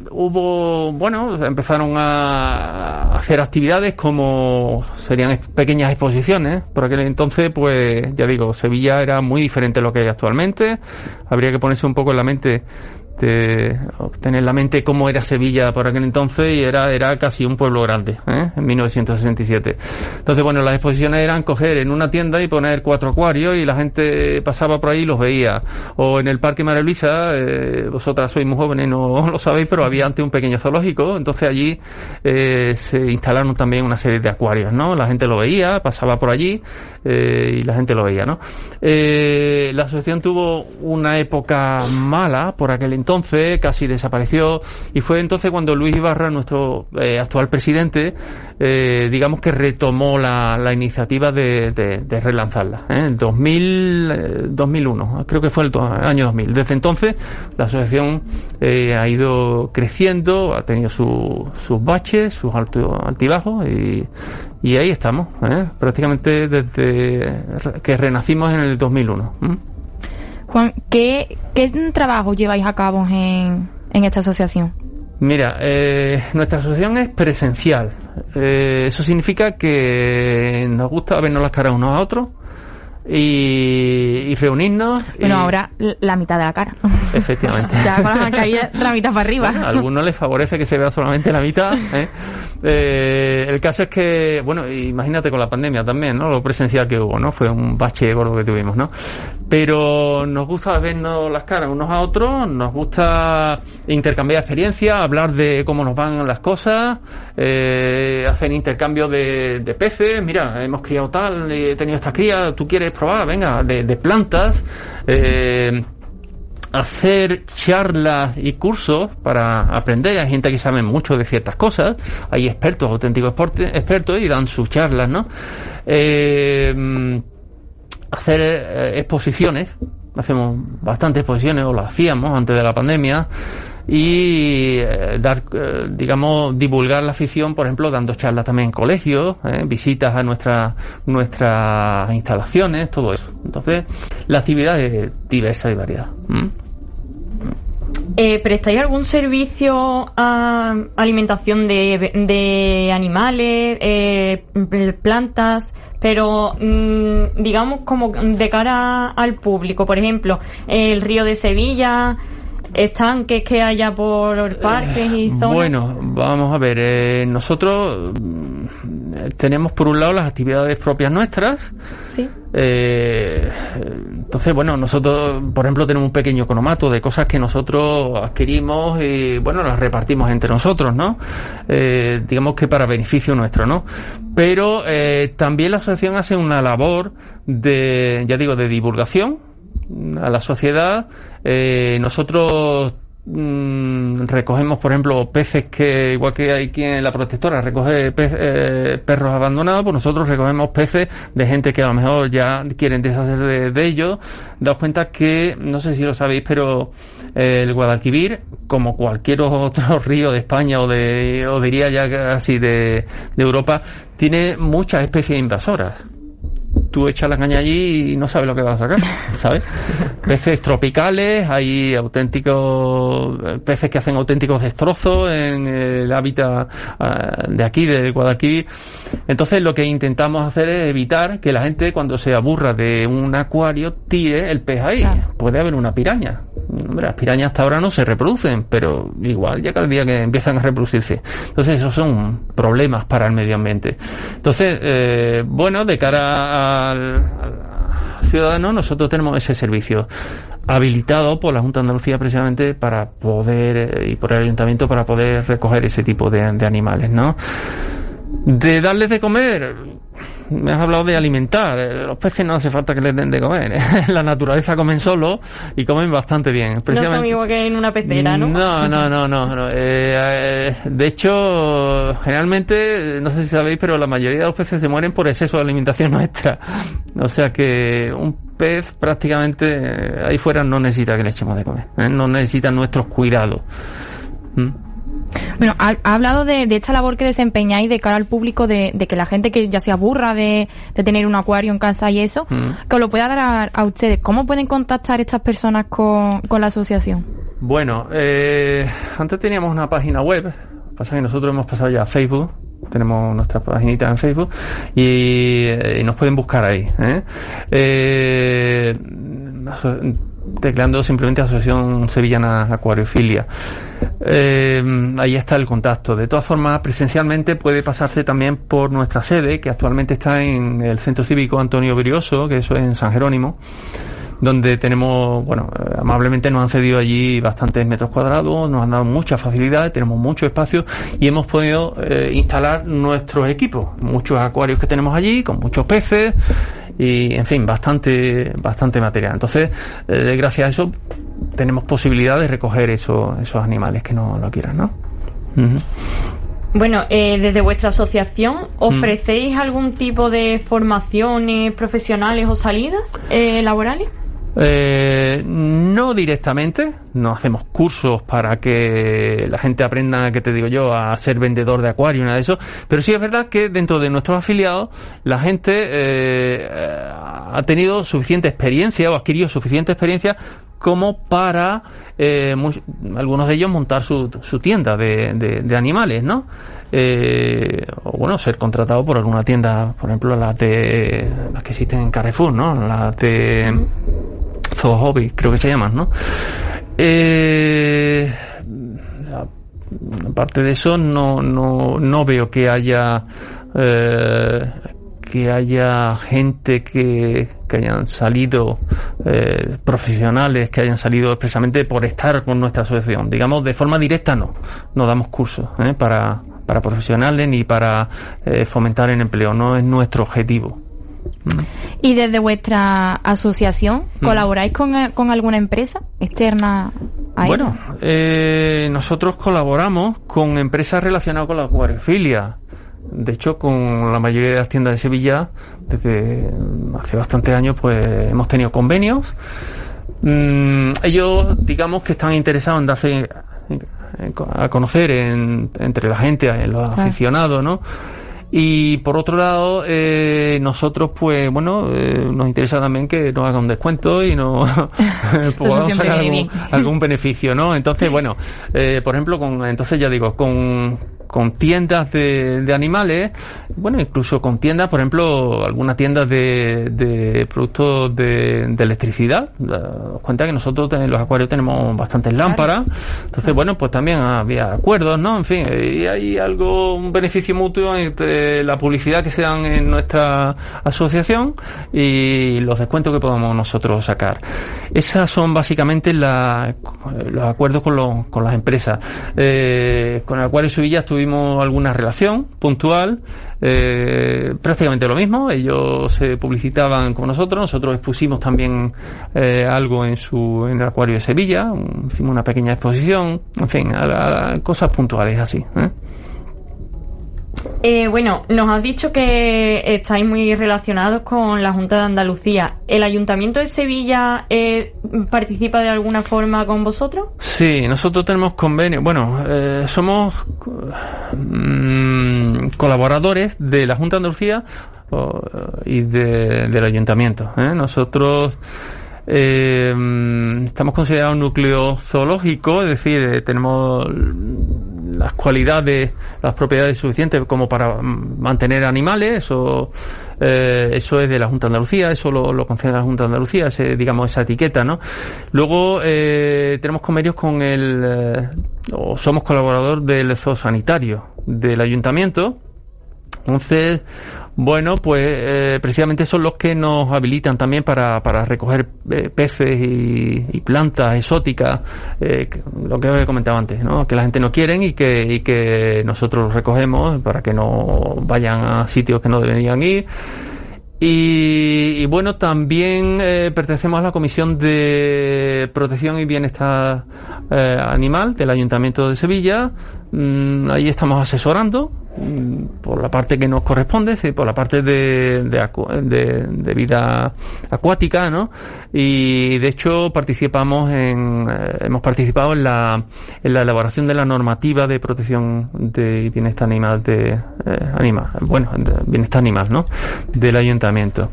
hubo, bueno, empezaron a hacer actividades como serían pequeñas exposiciones. Por aquel entonces, pues ya digo, Sevilla era muy diferente a lo que hay actualmente. Habría que ponerse un poco en la mente de tener en la mente cómo era Sevilla por aquel entonces y era, era casi un pueblo grande, ¿eh? en 1967. Entonces, bueno, las exposiciones eran coger en una tienda y poner cuatro acuarios y la gente pasaba por ahí y los veía. O en el Parque María Luisa, eh, vosotras sois muy jóvenes, no <laughs> lo sabéis, pero había antes un pequeño zoológico, entonces allí eh, se instalaron también una serie de acuarios, ¿no? La gente lo veía, pasaba por allí y la gente lo veía, ¿no? La asociación tuvo una época mala por aquel entonces, casi desapareció y fue entonces cuando Luis Ibarra, nuestro eh, actual presidente, eh, digamos que retomó la, la iniciativa de, de- relanzarla. ¿eh? En 2000, eh, 2001, creo que fue el, año 2000. Desde entonces la asociación ha ido creciendo, ha tenido su- sus baches, sus altos altibajos y, y ahí estamos, prácticamente desde que renacimos en el 2001. Juan, ¿qué, qué trabajo lleváis a cabo en, en esta asociación? Mira, eh, nuestra asociación es presencial. Eh, eso significa que nos gusta vernos las caras unos a otros y, y reunirnos. Bueno, y- ahora la mitad de la cara. Efectivamente. <laughs> ya con la mitad para arriba. Bueno, a algunos les favorece que se vea solamente la mitad. ¿eh? Eh, el caso es que, bueno, imagínate con la pandemia también, ¿no? Lo presencial que hubo, ¿no? Fue un bache gordo que tuvimos, ¿no? Pero nos gusta vernos las caras unos a otros, nos gusta intercambiar experiencias, hablar de cómo nos van las cosas, eh, hacer intercambio de, de peces. Mira, hemos criado tal, he tenido esta cría, tú quieres probar, venga, de, plantas. Eh, hacer charlas y cursos para aprender. Hay gente que sabe mucho de ciertas cosas. Hay expertos, auténticos expertos y dan sus charlas, ¿no? Eh, hacer eh, exposiciones. Hacemos bastantes exposiciones, o las hacíamos antes de la pandemia. Y eh, dar, eh, digamos, divulgar la afición, por ejemplo, dando charlas también en colegios, eh, visitas a nuestras nuestras instalaciones, todo eso. Entonces, la actividad es diversa y variada. ¿m? Eh, ¿Prestáis algún servicio a alimentación de, de animales, eh, plantas, pero mm, digamos como de cara al público? Por ejemplo, el río de Sevilla, estanques que haya por parques y zonas. Bueno, vamos a ver. eh, nosotros mm, tenemos por un lado las actividades propias nuestras. Sí. Eh, entonces, bueno, nosotros, por ejemplo, tenemos un pequeño cromato de cosas que nosotros adquirimos y, bueno, las repartimos entre nosotros, ¿no? Eh, digamos que para beneficio nuestro, ¿no? Pero eh, también la asociación hace una labor de, ya digo, de divulgación a la sociedad. Eh, nosotros mm, recogemos, por ejemplo, peces que, igual que hay quien en la protectora recoge pe- eh, perros abandonados, pues nosotros recogemos peces de gente que a lo mejor ya quieren deshacer de, de ellos. Daos cuenta que, no sé si lo sabéis, pero eh, el Guadalquivir, como cualquier otro <laughs> río de España o de, o diría ya casi de, de Europa, tiene muchas especies invasoras tú echas la caña allí y no sabes lo que vas a sacar, <laughs> ¿sabes? Peces tropicales, hay auténticos eh, peces que hacen auténticos destrozos en el hábitat ah, de aquí, de Guadalquivir. Entonces lo que intentamos hacer es evitar que la gente cuando se aburra de un acuario tire el pez ahí. Puede haber una piraña. Hombre, las pirañas hasta ahora no se reproducen, pero igual ya cada día que empiezan a reproducirse. Entonces esos son problemas para el medio ambiente. Entonces, eh, bueno, de cara al, al ciudadano, nosotros tenemos ese servicio habilitado por la Junta de Andalucía precisamente para poder, eh, y por el Ayuntamiento, para poder recoger ese tipo de, de animales, ¿no? De darles de comer, me has hablado de alimentar. Eh, Los peces no hace falta que les den de comer. En <laughs> la naturaleza comen solo y comen bastante bien. No son igual que en una pecera, ¿no? no, no, no, no. no. Eh, eh, de hecho, generalmente, eh, no sé si sabéis, pero la mayoría de los peces se mueren por exceso de alimentación <laughs> nuestra. O sea que un pez prácticamente eh, ahí fuera no necesita que le echemos de comer. ¿eh? No necesita nuestros cuidados. ¿Mm? Bueno, ha, ha hablado de, de esta labor que desempeñáis de cara al público, de, de que la gente que ya se aburra de, de tener un acuario en casa y eso, Mm. que os lo pueda dar a, a ustedes. ¿Cómo pueden contactar estas personas con, con la asociación? Bueno, eh, antes teníamos una página web, pasa que nosotros hemos pasado ya a Facebook, tenemos nuestra paginita en Facebook y, y nos pueden buscar ahí. ¿eh? Eh, tecleando simplemente Asociación Sevillana Acuariofilia. Eh, ahí está el contacto. De todas formas, presencialmente puede pasarse también por nuestra sede, que actualmente está en el Centro Cívico Antonio Brioso, que eso es en San Jerónimo donde tenemos, bueno, amablemente nos han cedido allí bastantes metros cuadrados, nos han dado mucha facilidad, tenemos mucho espacio y hemos podido eh, instalar nuestros equipos, muchos acuarios que tenemos allí, con muchos peces y, en fin, bastante, bastante material. Entonces, eh, gracias a eso, tenemos posibilidad de recoger esos, esos animales que no lo quieran, ¿no? Bueno, eh, desde vuestra asociación, Mm. ¿ofrecéis algún tipo de formaciones profesionales o salidas eh, laborales? Eh, no directamente, no hacemos cursos para que la gente aprenda, que te digo yo, a ser vendedor de acuario, nada de eso, pero sí es verdad que dentro de nuestros afiliados la gente eh, ha tenido suficiente experiencia o adquirido suficiente experiencia como para eh, algunos de ellos montar su, su tienda de, de- de animales, ¿no? Eh, o bueno, ser contratado por alguna tienda, por ejemplo, las de las que existen en Carrefour, ¿no? Las de Zoo Hobby, creo que se llaman, ¿no? Eh, aparte de eso, no, no, no veo que haya eh, que haya gente que, que hayan salido eh, profesionales que hayan salido expresamente por estar con nuestra asociación. Digamos, de forma directa no, no damos cursos ¿eh? para, para profesionales ni para eh, fomentar el empleo, no es nuestro objetivo. Y desde vuestra asociación, Mm. ¿colaboráis con, eh, con alguna empresa externa a? Bueno, eh, nosotros colaboramos con empresas relacionadas con la acuariofilia. De hecho, con la mayoría de las tiendas de Sevilla, desde hace bastantes años, pues hemos tenido convenios. Mm, ellos, digamos que están interesados en darse a conocer en- entre la gente, en los aficionados, ¿no? Y por otro lado, eh, nosotros, pues bueno, eh, nos interesa también que nos haga un descuento y no <laughs> podamos siempre sacar algún, algún beneficio, ¿no? Entonces, bueno, eh, por ejemplo, con, entonces ya digo, con, con tiendas de, de animales, bueno, incluso con tiendas, por ejemplo, algunas tiendas de, de productos de, de electricidad. Os cuenta que nosotros en los acuarios tenemos bastantes lámparas. Entonces, bueno, pues también había acuerdos, ¿no? En fin, y hay algo, un beneficio mutuo entre la publicidad que se dan en nuestra asociación y los descuentos que podamos nosotros sacar. Esas son básicamente la- los acuerdos con, los- con las empresas. Eh, con el Acuario Sevilla estuvimos tuvimos alguna relación puntual, eh, prácticamente lo mismo. Ellos se publicitaban con nosotros, nosotros expusimos también eh, algo en su en el acuario de Sevilla, hicimos una pequeña exposición, en fin, a- a- cosas puntuales así. ¿eh? Eh, bueno, nos has dicho que estáis muy relacionados con la Junta de Andalucía. ¿El Ayuntamiento de Sevilla eh, participa de alguna forma con vosotros? Sí, nosotros tenemos convenio. Bueno, eh, somos mm, colaboradores de la Junta de Andalucía y de- del Ayuntamiento. ¿eh? Nosotros eh, estamos considerados un núcleo zoológico, es decir, eh, tenemos las cualidades, las propiedades suficientes como para mantener animales, eso, eh, eso es de la Junta de Andalucía, eso lo, lo concede la Junta de Andalucía, ese, digamos, esa etiqueta, ¿no? Luego eh, tenemos convenios con el, o somos colaborador del zoosanitario del ayuntamiento, entonces, bueno, pues eh, precisamente son los que nos habilitan también para, para recoger eh, peces y, plantas exóticas, eh, lo que os he comentado antes, ¿no? que la gente no quiere y que, y que nosotros recogemos para que no vayan a sitios que no deberían ir. Y, y bueno, también eh, pertenecemos a la Comisión de Protección y Bienestar Animal del Ayuntamiento de Sevilla. Mm, ahí estamos asesorando por la parte que nos corresponde, sí, por la parte de, de, de- de vida acuática, ¿no? Y de hecho participamos en, eh, hemos participado en la, en la elaboración de la normativa de protección de bienestar animal de eh, animal, bueno, de bienestar animal, ¿no? Del ayuntamiento.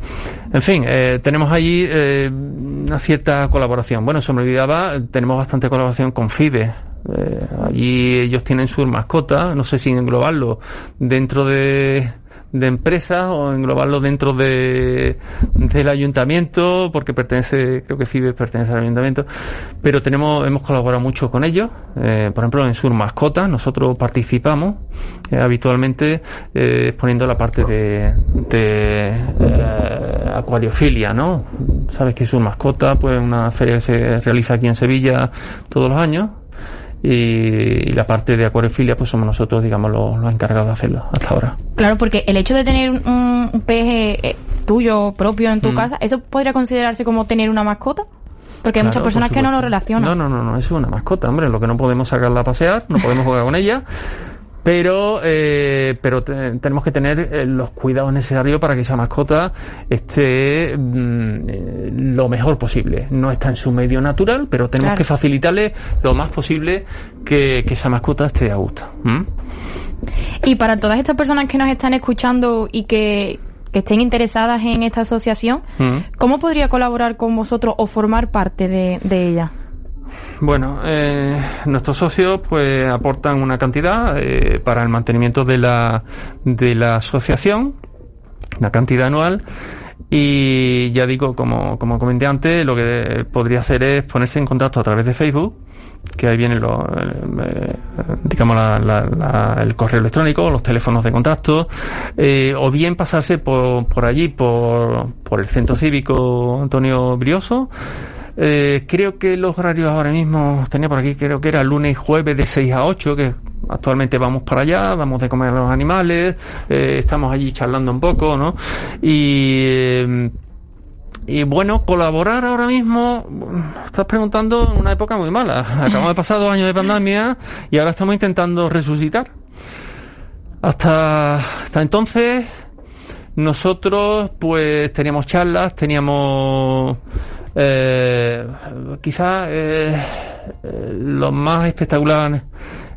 En fin, eh, tenemos allí eh, una cierta colaboración. Bueno, se me olvidaba, tenemos bastante colaboración con FIBE. Eh, allí ellos tienen su mascota, no sé si englobarlo dentro de, de empresas o englobarlo dentro de del ayuntamiento porque pertenece creo que FIBE pertenece al ayuntamiento pero tenemos hemos colaborado mucho con ellos. Eh, por ejemplo en Sur Mascotas nosotros participamos eh, habitualmente eh, exponiendo la parte de, de eh, acuariofilia no sabes que Sur Mascota pues una feria que se realiza aquí en Sevilla todos los años y, y la parte de acuariofilia pues somos nosotros digamos los, los encargados de hacerlo hasta ahora Claro, porque el hecho de tener un, un pez eh, tuyo propio en tu Mm. casa, ¿eso podría considerarse como tener una mascota? Porque hay Claro, muchas por personas que no lo relacionan. No, no, no, no, es una mascota, hombre. Lo que no podemos sacarla a pasear, no podemos jugar con ella. Pero, eh, pero te- tenemos que tener eh, los cuidados necesarios para que esa mascota esté mm, eh, lo mejor posible. No está en su medio natural, pero tenemos Claro. que facilitarle lo más posible que, que esa mascota esté a gusto. Y para todas estas personas que nos están escuchando y que, que estén interesadas en esta asociación, ¿m? ¿cómo podría colaborar con vosotros o formar parte de, de ella? Bueno, eh, nuestros socios pues aportan una cantidad eh, para el mantenimiento de la, de la asociación, una cantidad anual. Y ya digo, como, como comenté antes, lo que podría hacer es ponerse en contacto a través de Facebook, que ahí viene lo, eh, digamos la- la- la- el correo electrónico, los teléfonos de contacto, eh, o bien pasarse por, por allí, por, por el centro cívico Antonio Brioso. Eh, creo que los horarios ahora mismo, tenía por aquí, creo que era lunes y jueves de 6 a 8, que actualmente vamos para allá, vamos de comer a los animales, eh, estamos allí charlando un poco, ¿no? Y, eh, y bueno, colaborar ahora mismo, estás preguntando en una época muy mala. Acabamos de pasar dos años de pandemia y ahora estamos intentando resucitar. Hasta, hasta entonces, nosotros pues teníamos charlas, teníamos eh, quizás eh, lo más espectacular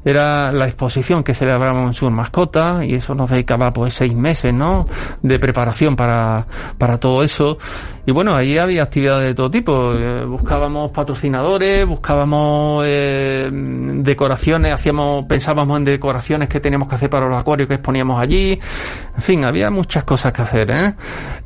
era la exposición que celebramos en Sur Mascota y eso nos dedicaba pues seis meses ¿no? de preparación para, para todo eso y bueno ahí había actividades de todo tipo. Eh, buscábamos patrocinadores buscábamos eh, decoraciones hacíamos pensábamos en decoraciones que teníamos que hacer para los acuarios que exponíamos allí. En fin había muchas cosas que hacer ¿eh?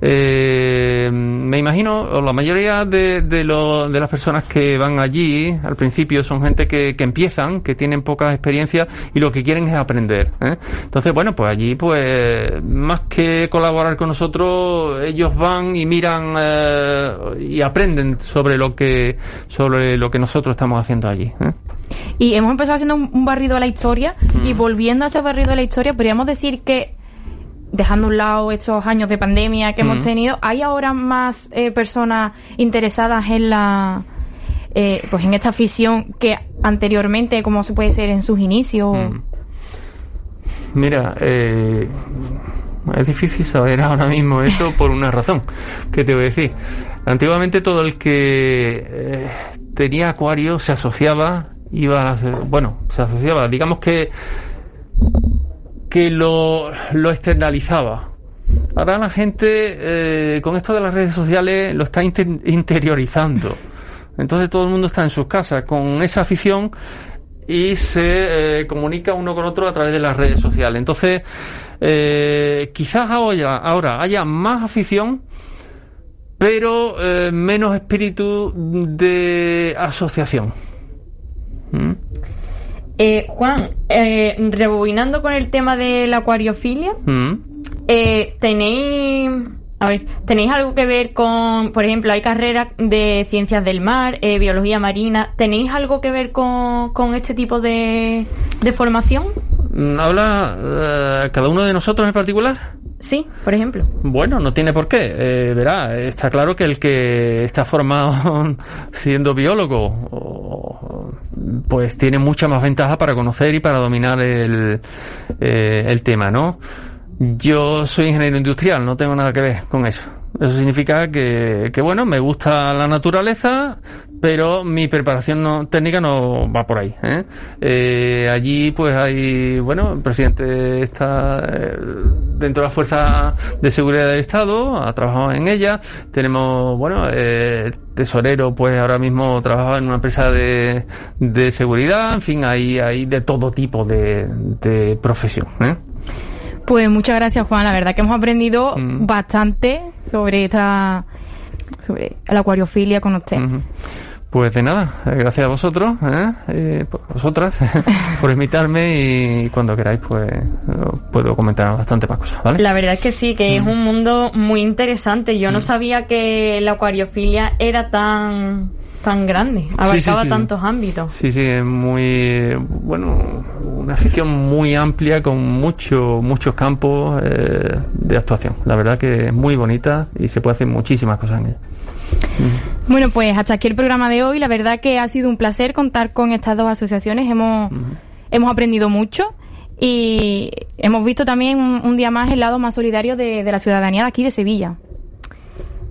Eh, me imagino la mayoría de, de, de las personas que van allí al principio son gente que, que empiezan que tienen poca experiencia y lo que quieren es aprender entonces bueno pues allí pues más que colaborar con nosotros ellos van y miran eh, y aprenden sobre lo que sobre lo que nosotros estamos haciendo allí ¿eh? Y hemos empezado haciendo un, un barrido a la historia y Mm. volviendo a ese barrido a la historia, podríamos decir que, dejando a un lado estos años de pandemia que hemos Mm. tenido, hay ahora más eh, personas interesadas en la eh, pues en esta afición que anteriormente, como se puede ser en sus inicios. Mm. Mira, eh, es difícil saber ahora mismo eso <laughs> por una razón. ¿Qué te voy a decir? Antiguamente todo el que eh, tenía acuario se asociaba, iba a las- bueno, se asociaba, digamos que que lo, lo externalizaba. Ahora la gente, eh, con esto de las redes sociales, lo está inter- interiorizando. Entonces todo el mundo está en sus casas con esa afición y se eh, comunica uno con otro a través de las redes sociales. Entonces, eh, quizás ahora, ahora haya más afición, pero eh, menos espíritu de asociación. ¿Mm? Eh, Juan, eh, rebobinando con el tema de la acuariofilia, ¿Mm? eh, tenéis, a ver, tenéis algo que ver con, por ejemplo, hay carreras de ciencias del mar, eh, biología marina, ¿tenéis algo que ver con, con este tipo de, de formación? Mm, ¿Habla eh, cada uno de nosotros en particular? Sí, por ejemplo. Bueno, no tiene por qué. Eh, verá, está claro que el que está formado <laughs> siendo biólogo, o- pues tiene mucha más ventaja para conocer y para dominar el, eh, el tema, ¿no? Yo soy ingeniero industrial, no tengo nada que ver con eso. Eso significa que, que bueno, me gusta la naturaleza, pero mi preparación no- técnica no va por ahí. ¿eh? Eh, allí, pues hay, bueno, el presidente está eh, dentro de la Fuerza de Seguridad del Estado, ha trabajado en ella. Tenemos, bueno, tesorero, pues ahora mismo trabaja en una empresa de, de seguridad. En fin, hay, hay de todo tipo de, de profesión. ¿eh? Pues muchas gracias, Juan. La verdad que hemos aprendido Mm. bastante sobre esta sobre la acuariofilia con usted. Pues de nada, eh, gracias a vosotros, ¿eh? Eh, por- vosotras, <laughs> por invitarme y cuando queráis, pues puedo comentar bastante más cosas, ¿vale? La verdad es que sí, que es un mundo muy interesante. Yo no sabía que la acuariofilia era tan tan grande, abarcaba Sí, sí, sí. tantos ámbitos. Sí, sí, es muy, bueno, una afición muy amplia con mucho, muchos campos eh, de actuación. La verdad que es muy bonita y se puede hacer muchísimas cosas en ella. Bueno, pues hasta aquí el programa de hoy. La verdad que ha sido un placer contar con estas dos asociaciones. Hemos, hemos aprendido mucho y hemos visto también un, un día más el lado más solidario de, de la ciudadanía de aquí de Sevilla.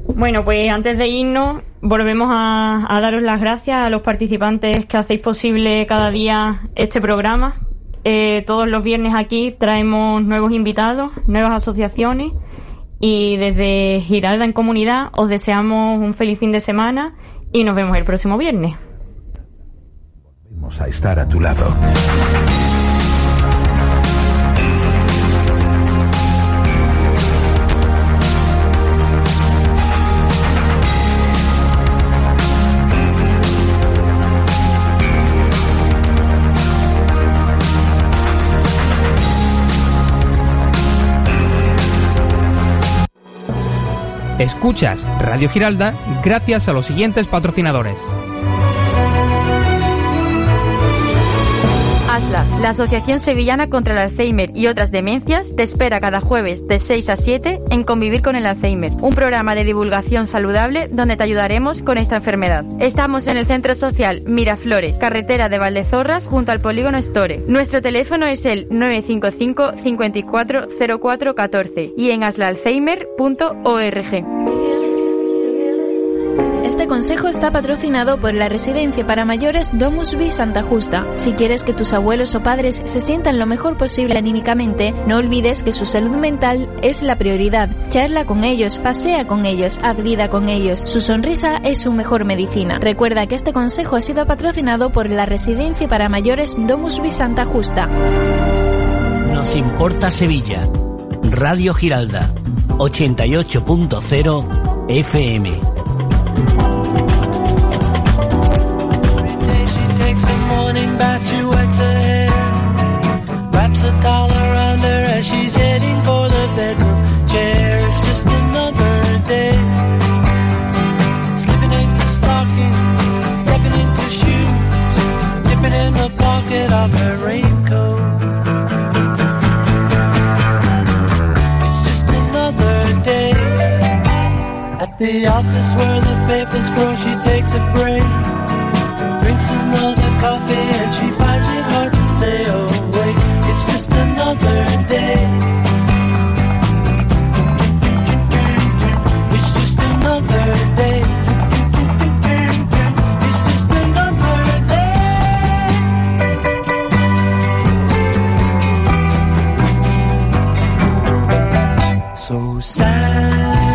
Bueno, pues antes de irnos, volvemos a, daros las gracias a los participantes que hacéis posible cada día este programa. Eh, todos los viernes aquí traemos nuevos invitados, nuevas asociaciones y desde Giralda en Comunidad os deseamos un feliz fin de semana y nos vemos el próximo viernes. Vamos a estar a tu lado. Escuchas Radio Giralda gracias a los siguientes patrocinadores. ASLA, la Asociación Sevillana contra el Alzheimer y otras demencias, te espera cada jueves de 6 a 7 en Convivir con el Alzheimer, un programa de divulgación saludable donde te ayudaremos con esta enfermedad. Estamos en el Centro Social Miraflores, carretera de Valdezorras, junto al Polígono Store. Nuestro teléfono es el 955 54 04 14 y en aslaalzheimer.org. Este consejo está patrocinado por la Residencia para Mayores Domus Vi Santa Justa. Si quieres que tus abuelos o padres se sientan lo mejor posible anímicamente, no olvides que su salud mental es la prioridad. Charla con ellos, pasea con ellos, haz vida con ellos. Su sonrisa es su mejor medicina. Recuerda que este consejo ha sido patrocinado por la Residencia para Mayores Domus Vi Santa Justa. Nos importa Sevilla. Radio Giralda. 88.0 FM. Morning bath, she wets her hair, wraps a towel around her as she's heading for the bedroom chair. It's just another day, slipping into stockings, stepping into shoes, dipping in the off her raincoat. It's just another day at the office where the papers grow. She takes a break, drinks another Talvez te vá